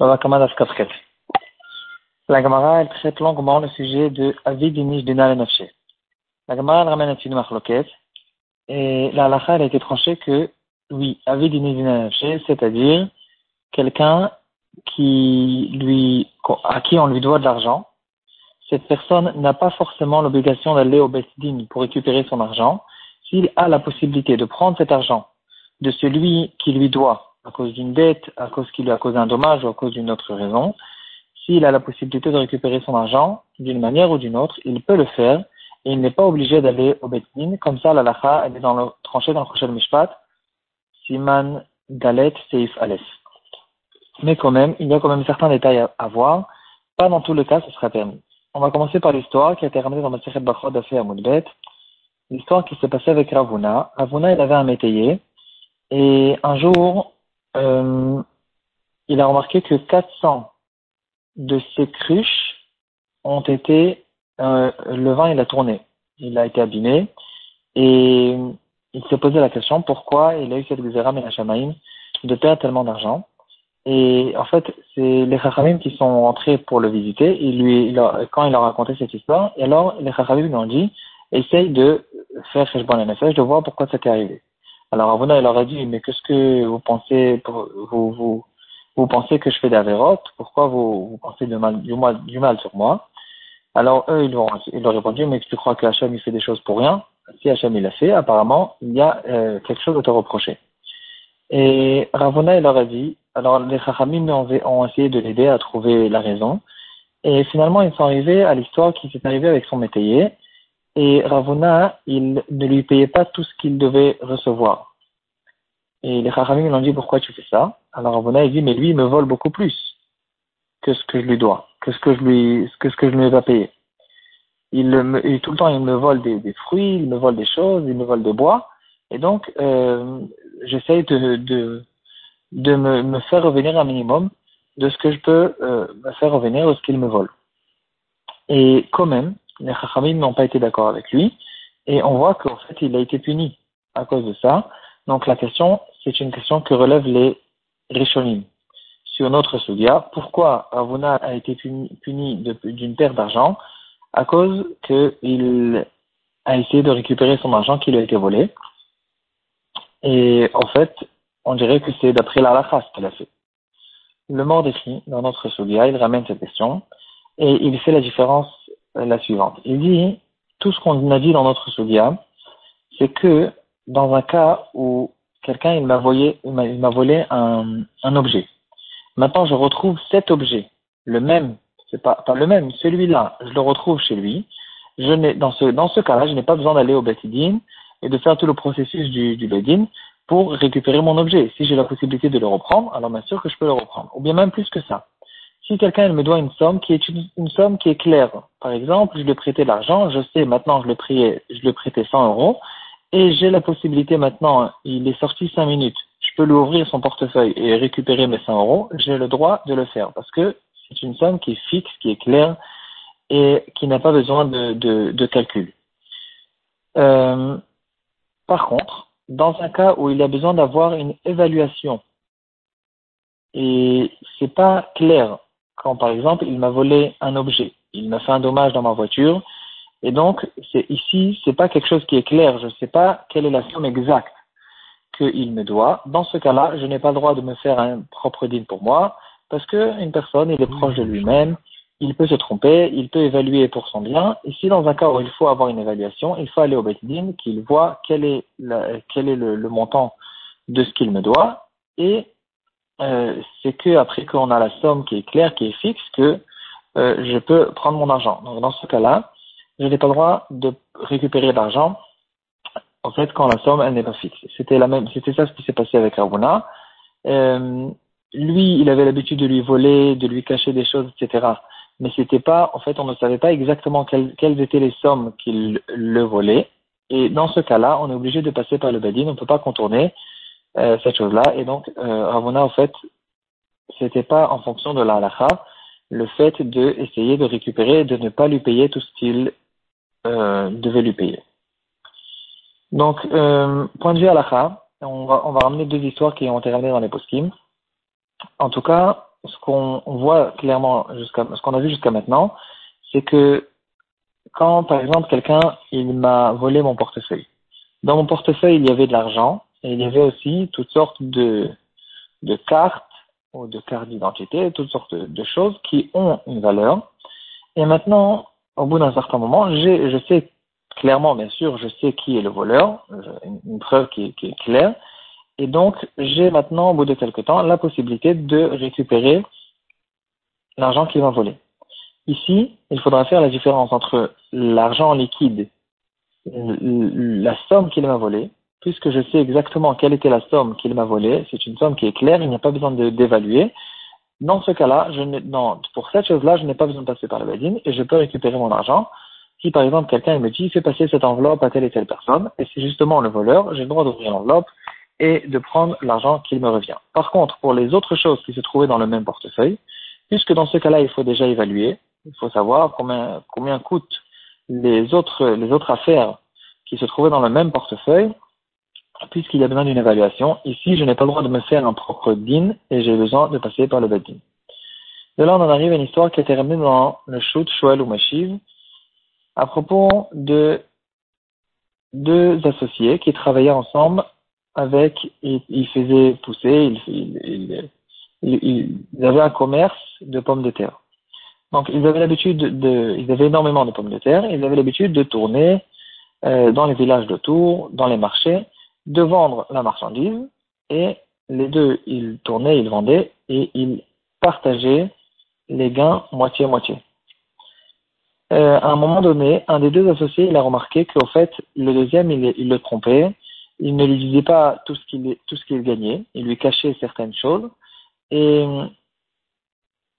La Gemara, elle traite longuement le sujet de Avid Nish Dina Nafshe. La Gemara, elle ramène une marloquette. Et la halakha, elle a été tranchée que, oui, Avid Nish Dina Nafshe, c'est-à-dire quelqu'un qui lui, à qui on lui doit de l'argent. Cette personne n'a pas forcément l'obligation d'aller au Besdin pour récupérer son argent. S'il a la possibilité de prendre cet argent de celui qui lui doit à cause d'une dette, à cause qu'il lui a causé un dommage ou à cause d'une autre raison, s'il a la possibilité de récupérer son argent d'une manière ou d'une autre, il peut le faire et il n'est pas obligé d'aller au Betin. Comme ça, la lacha, elle est dans le, tranchée dans le prochain Mishpat, Siman Dalet Seif Aleph. Mais quand même, il y a quand même certains détails à, voir. Pas dans tous les cas, ce sera permis. On va commencer par l'histoire qui a été ramenée dans le Masechet Bachod à Moudbet. L'histoire qui s'est passée avec Ravuna. Ravuna, il avait un métayer. Et un jour, euh, il a remarqué que 400 de ces cruches ont été, euh, le vin il a tourné, il a été abîmé et il s'est posé la question pourquoi il a eu cette et la Shamaïm de perdre tellement d'argent? Et en fait, c'est les Chachamim qui sont entrés pour le visiter. Il lui, quand il a raconté cette histoire, et alors les Chachamim lui ont dit, essaye de faire Cheshbon Nefesh, de voir pourquoi ça t'est arrivé. Alors Ravuna, il aurait dit, mais qu'est-ce que vous pensez, vous, vous, vous pensez que je fais d'Averot Pourquoi vous, vous pensez du mal, du, mal, du mal sur moi? Alors eux, ils, ont, ils répondu, mais tu crois que Hachem, il fait des choses pour rien? Si Hachem, il l'a fait, apparemment, il y a euh, quelque chose à te reprocher. Et Ravuna, il aurait dit, alors les Chachamim ont, ont essayé de l'aider à trouver la raison. Et finalement, ils sont arrivés à l'histoire qui s'est arrivée avec son métayer. Et Ravuna, il ne lui payait pas tout ce qu'il devait recevoir. Et les Chachamim lui ont dit pourquoi tu fais ça? Alors Ravuna il dit mais lui il me vole beaucoup plus que ce que je lui dois, que ce que je lui, que ce que je ne lui ai pas payé. Il, me, tout le temps il me vole des, des, fruits, il me vole des choses, il me vole des bois, et donc euh, j'essaye de, de, de me, me, faire revenir un minimum de ce que je peux euh, me faire revenir de ce qu'il me vole. Et quand même, les Chachamim n'ont pas été d'accord avec lui, et on voit qu'en fait, il a été puni à cause de ça. Donc la question, c'est une question que relèvent les Rishonim. Sur notre Sugia, pourquoi Ravuna a été puni, d'une perte d'argent? À cause qu'il a essayé de récupérer son argent qui lui a été volé. Et en fait, on dirait que c'est d'après la ce qu'il a fait. Le mort décrit dans notre Sugia, il ramène cette question et il fait la différence la suivante. Il dit, tout ce qu'on a dit dans notre Sugia, c'est que dans un cas où quelqu'un il m'a volé, il m'a volé un, un objet. Maintenant, je retrouve cet objet, le même, c'est pas, pas le même, celui-là, je le retrouve chez lui. Je n'ai, dans ce, dans ce cas-là, je n'ai pas besoin d'aller au Betidine et de faire tout le processus du, du pour récupérer mon objet. Si j'ai la possibilité de le reprendre, alors bien sûr que je peux le reprendre. Ou bien même plus que ça si quelqu'un me doit une somme qui est une, somme qui est claire, par exemple, je lui ai prêté l'argent, je sais maintenant je le priais, je lui ai 100 euros, et j'ai la possibilité maintenant, il est sorti 5 minutes, je peux lui ouvrir son portefeuille et récupérer mes 100 euros, j'ai le droit de le faire parce que c'est une somme qui est fixe, qui est claire et qui n'a pas besoin de, de, calcul. Euh, par contre, dans un cas où il a besoin d'avoir une évaluation et c'est pas clair quand par exemple il m'a volé un objet, il m'a fait un dommage dans ma voiture, et donc c'est ici c'est pas quelque chose qui est clair, je ne sais pas quelle est la somme exacte qu'il me doit. Dans ce cas-là, je n'ai pas le droit de me faire un propre deal pour moi, parce qu'une personne, il est proche de lui-même, il peut se tromper, il peut évaluer pour son bien. Ici, dans un cas où il faut avoir une évaluation, il faut aller au Din, qu'il voit quel est, quel est le, montant de ce qu'il me doit, et euh, c'est que après qu'on a la somme qui est claire, qui est fixe, que euh, je peux prendre mon argent. Donc dans ce cas-là, je n'ai pas le droit de récupérer l'argent en fait quand la somme elle n'est pas fixe. C'était la même, c'était ça ce qui s'est passé avec Ravuna. Euh, lui, il avait l'habitude de lui voler, de lui cacher des choses, etc. Mais c'était pas, en fait, on ne savait pas exactement quelles étaient les sommes qu'il le volait. Et dans ce cas-là, on est obligé de passer par le badin, on ne peut pas contourner euh, cette chose-là. Et donc, euh, en fait, c'était pas en fonction de la le fait de, de récupérer de ne pas lui payer tout ce qu'il euh, devait lui payer. Donc, euh, point de vue halakha, on va, on va ramener deux histoires qui ont été ramenées dans les poskim. En tout cas, ce qu'on voit clairement jusqu'à ce qu'on a vu jusqu'à maintenant, c'est que quand, par exemple, quelqu'un il m'a volé mon portefeuille. Dans mon portefeuille, il y avait de l'argent et il y avait aussi toutes sortes de, de cartes ou de cartes d'identité, toutes sortes de choses qui ont une valeur. Et maintenant, au bout d'un certain moment, je sais clairement, bien sûr, je sais qui est le voleur, une, preuve qui, qui est claire. Et donc, j'ai maintenant, au bout de quelque temps, la possibilité de récupérer l'argent qu'il m'a volé. Ici, il faudra faire la différence entre l'argent liquide, la somme qu'il m'a volée, puisque je sais exactement quelle était la somme qu'il m'a volée, c'est une somme qui est claire, il n'y a pas besoin d'évaluer. Dans ce cas-là, pour cette chose-là, je n'ai pas besoin de passer par la badine et je peux récupérer mon argent. Si par exemple quelqu'un me dit, fais passer cette enveloppe à telle et telle personne, et c'est justement le voleur, j'ai le droit d'ouvrir l'enveloppe et de prendre l'argent qu'il me revient. Par contre, pour les autres choses qui se trouvaient dans le même portefeuille, puisque dans ce cas-là, il faut déjà évaluer, il faut savoir combien, combien coûtent les autres, les autres affaires qui se trouvaient dans le même portefeuille, puisqu'il y a besoin d'une évaluation. Ici, je n'ai pas le droit de me faire un propre din et j'ai besoin de passer par le badin. De là, on en arrive à une histoire qui a été ramenée dans le shoot Shoel ou Mashiv à propos de deux associés qui travaillaient ensemble avec, ils, faisaient pousser, ils, avaient un commerce de pommes de terre. Donc, ils avaient l'habitude de, ils avaient énormément de pommes de terre, ils avaient l'habitude de tourner euh, dans les villages d'autour, dans les marchés, de vendre la marchandise. Et les deux, ils tournaient, ils vendaient et ils partageaient les gains moitié-moitié. Euh, à un moment donné, un des deux associés, il a remarqué qu'au fait, le deuxième, il, le trompait, il ne lui disait pas tout ce qu'il gagnait, il lui cachait certaines choses. Et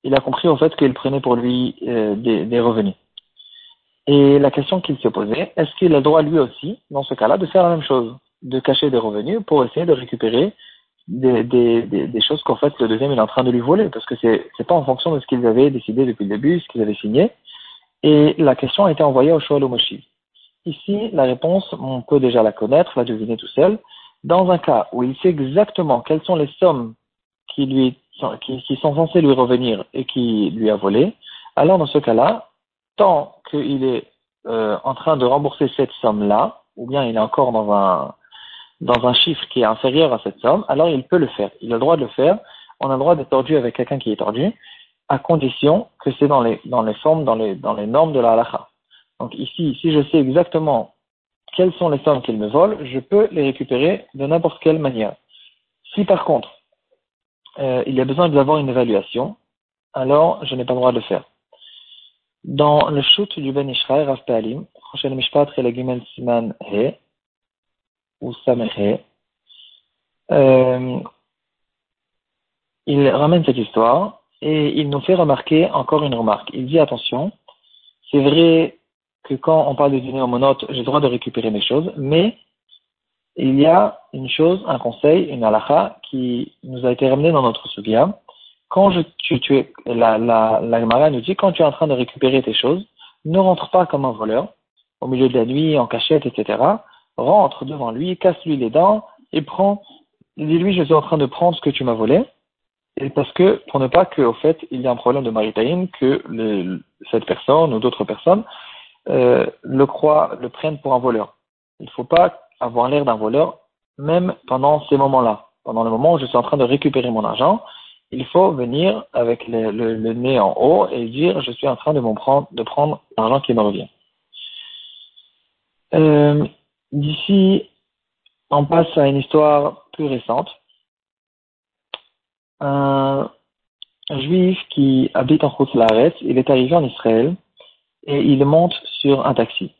il a compris au fait qu'il prenait pour lui euh, des, des revenus. Et la question qu'il se posait, est-ce qu'il a le droit lui aussi, dans ce cas-là, de faire la même chose? De cacher des revenus pour essayer de récupérer des, choses qu'en fait le deuxième est en train de lui voler, parce que c'est pas en fonction de ce qu'ils avaient décidé depuis le début, ce qu'ils avaient signé. Et la question a été envoyée au Shoal. Ici, la réponse, on peut déjà la connaître, la deviner tout seul. Dans un cas où il sait exactement quelles sont les sommes qui lui qui, qui sont censées lui revenir et qui lui a volé, alors dans ce cas-là, tant qu'il est euh, en train de rembourser cette somme-là, ou bien il est encore dans un dans un chiffre qui est inférieur à cette somme, alors il peut le faire. Il a le droit de le faire. On a le droit d'être tordu avec quelqu'un qui est tordu, à condition que c'est dans les, dans les formes, dans les, dans les normes de la halakha. Donc ici, si je sais exactement quelles sont les sommes qu'il me vole, je peux les récupérer de n'importe quelle manière. Si par contre, euh, il y a besoin d'avoir une évaluation, alors je n'ai pas le droit de le faire. Dans le shoot du Ben Ishraï, Rav Prochaine Mishpat, Siman He, ou euh, il ramène cette histoire et il nous fait remarquer encore une remarque. Il dit attention, c'est vrai que quand on parle de dîner en monote, j'ai le droit de récupérer mes choses, mais il y a une chose, un conseil, une halakha qui nous a été ramené dans notre souviens. Quand tu, tu, la, la, la nous dit quand tu es en train de récupérer tes choses, ne rentre pas comme un voleur, au milieu de la nuit, en cachette, etc rentre devant lui, casse-lui les dents et prend, dis-lui, je suis en train de prendre ce que tu m'as volé. Et parce que, pour ne pas qu'au fait, il y a un problème de maritime, que le, cette personne ou d'autres personnes euh, le croient, le prennent pour un voleur. Il ne faut pas avoir l'air d'un voleur, même pendant ces moments-là. Pendant le moment où je suis en train de récupérer mon argent, il faut venir avec le, le, nez en haut et dire je suis en train de, prendre, de prendre l'argent qui me revient. Euh, D'ici, on passe à une histoire plus récente. Un, juif qui habite en Laret, il est arrivé en Israël et il monte sur un taxi.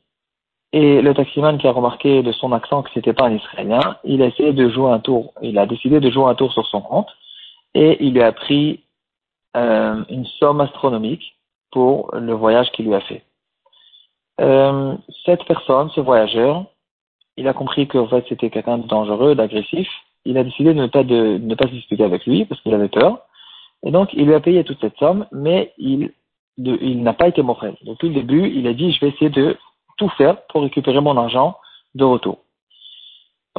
Et le taximan qui a remarqué de son accent que c'était pas un Israélien, il a essayé de jouer un tour. Il a décidé de jouer un tour sur son compte et il lui a pris euh, une somme astronomique pour le voyage qu'il lui a fait. Euh, cette personne, ce voyageur, il a compris qu'en fait c'était quelqu'un de dangereux, d'agressif. Il a décidé de ne pas, de, ne pas se avec lui parce qu'il avait peur. Et donc il lui a payé toute cette somme, mais il n'a pas été morel. Depuis le début, il a dit je vais essayer de tout faire pour récupérer mon argent de retour.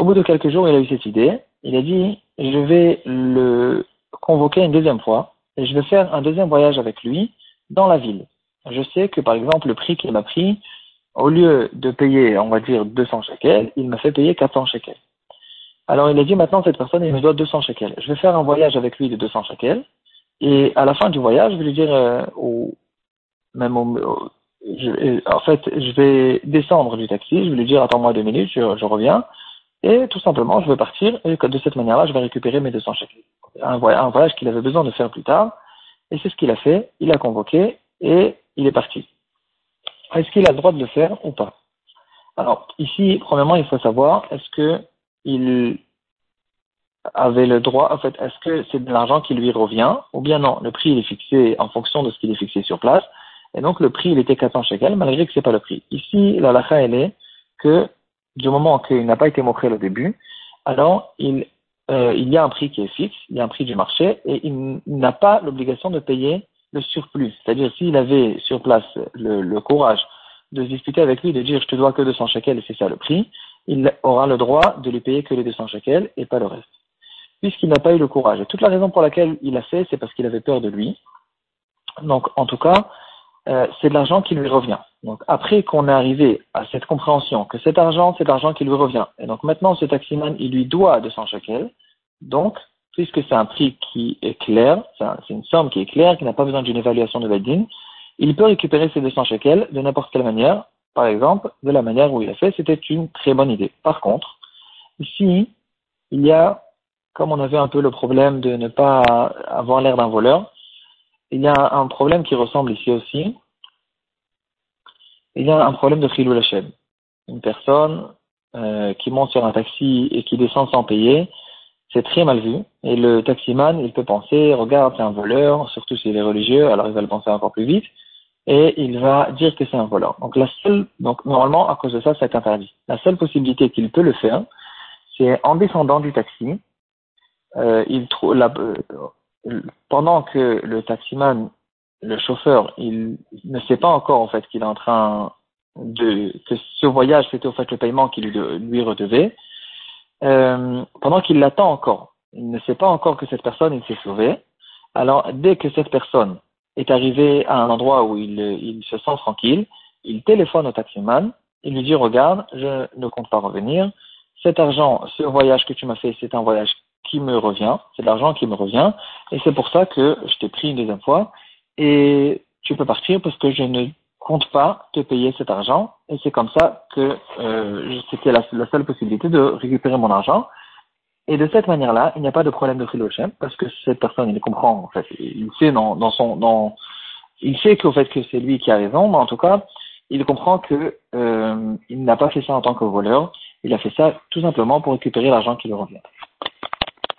Au bout de quelques jours, il a eu cette idée. Il a dit je vais le convoquer une deuxième fois et je vais faire un deuxième voyage avec lui dans la ville. Je sais que par exemple le prix qu'il m'a pris, au lieu de payer, on va dire 200 shekels, il m'a fait payer 400 shekels. Alors il a dit maintenant cette personne il me doit 200 shekels. Je vais faire un voyage avec lui de 200 shekels et à la fin du voyage je vais lui dire euh, au, même au, je, en fait je vais descendre du taxi, je vais lui dire attends-moi deux minutes, je, reviens et tout simplement je vais partir et de cette manière-là je vais récupérer mes 200 shekels. Un un voyage qu'il avait besoin de faire plus tard et c'est ce qu'il a fait. Il a convoqué et il est parti. Est-ce qu'il a le droit de le faire ou pas? Alors, ici, premièrement, il faut savoir, est-ce que il avait le droit, en fait, est-ce que c'est de l'argent qui lui revient ou bien non? Le prix, il est fixé en fonction de ce qu'il est fixé sur place. Et donc, le prix, il était 400 shekels, malgré que c'est pas le prix. Ici, la lacha, elle est que du moment qu'il n'a pas été montré au début, alors il, euh, il y a un prix qui est fixe, il y a un prix du marché, et il n'a pas l'obligation de payer le surplus. C'est-à-dire, s'il avait sur place le, le, courage de discuter avec lui, de dire je te dois que 200 shekels c'est ça le prix, il aura le droit de lui payer que les 200 shekels et pas le reste. Puisqu'il n'a pas eu le courage. Et toute la raison pour laquelle il a fait, c'est parce qu'il avait peur de lui. Donc, en tout cas, euh, c'est de l'argent qui lui revient. Donc, après qu'on est arrivé à cette compréhension que cet argent, c'est de l'argent qui lui revient. Et donc, maintenant, ce taximan, il lui doit 200 shekels. Donc, puisque c'est un prix qui est clair, c'est une somme qui est claire, qui n'a pas besoin d'une évaluation de Bedin, il peut récupérer ces 200 shekels de n'importe quelle manière. Par exemple, de la manière où il a fait, c'était une très bonne idée. Par contre, ici, il y a, comme on avait un peu le problème de ne pas avoir l'air d'un voleur, il y a un problème qui ressemble ici aussi. Il y a un problème de Khilou Lachem. Une personne euh, qui monte sur un taxi et qui descend sans payer, c'est très mal vu. Et le taximan, il peut penser, regarde, c'est un voleur, surtout s'il est religieux, alors il va le penser encore plus vite, et il va dire que c'est un voleur. Donc la seule, donc normalement, à cause de ça, c'est interdit. La seule possibilité qu'il peut le faire, c'est en descendant du taxi, euh, euh, pendant que le taximan, le chauffeur, il ne sait pas encore en fait qu'il est en train de que ce voyage c'était au fait le paiement qu'il lui redevait, euh, pendant qu'il l'attend encore, il ne sait pas encore que cette personne s'est sauvée. Alors, dès que cette personne est arrivée à un endroit où il, il se sent tranquille, il téléphone au taximan, il lui dit, regarde, je ne compte pas revenir. Cet argent, ce voyage que tu m'as fait, c'est un voyage qui me revient, c'est de l'argent qui me revient, et c'est pour ça que je t'ai pris une deuxième fois, et tu peux partir parce que je ne compte pas te payer cet argent. Et c'est comme ça que euh, c'était la, seule possibilité de récupérer mon argent. Et de cette manière-là, il n'y a pas de problème de philochem parce que cette personne, il comprend, en fait, il sait dans, dans son, dans, il sait qu'au fait que c'est lui qui a raison, mais en tout cas, il comprend que euh, il n'a pas fait ça en tant que voleur. Il a fait ça tout simplement pour récupérer l'argent qui lui revient.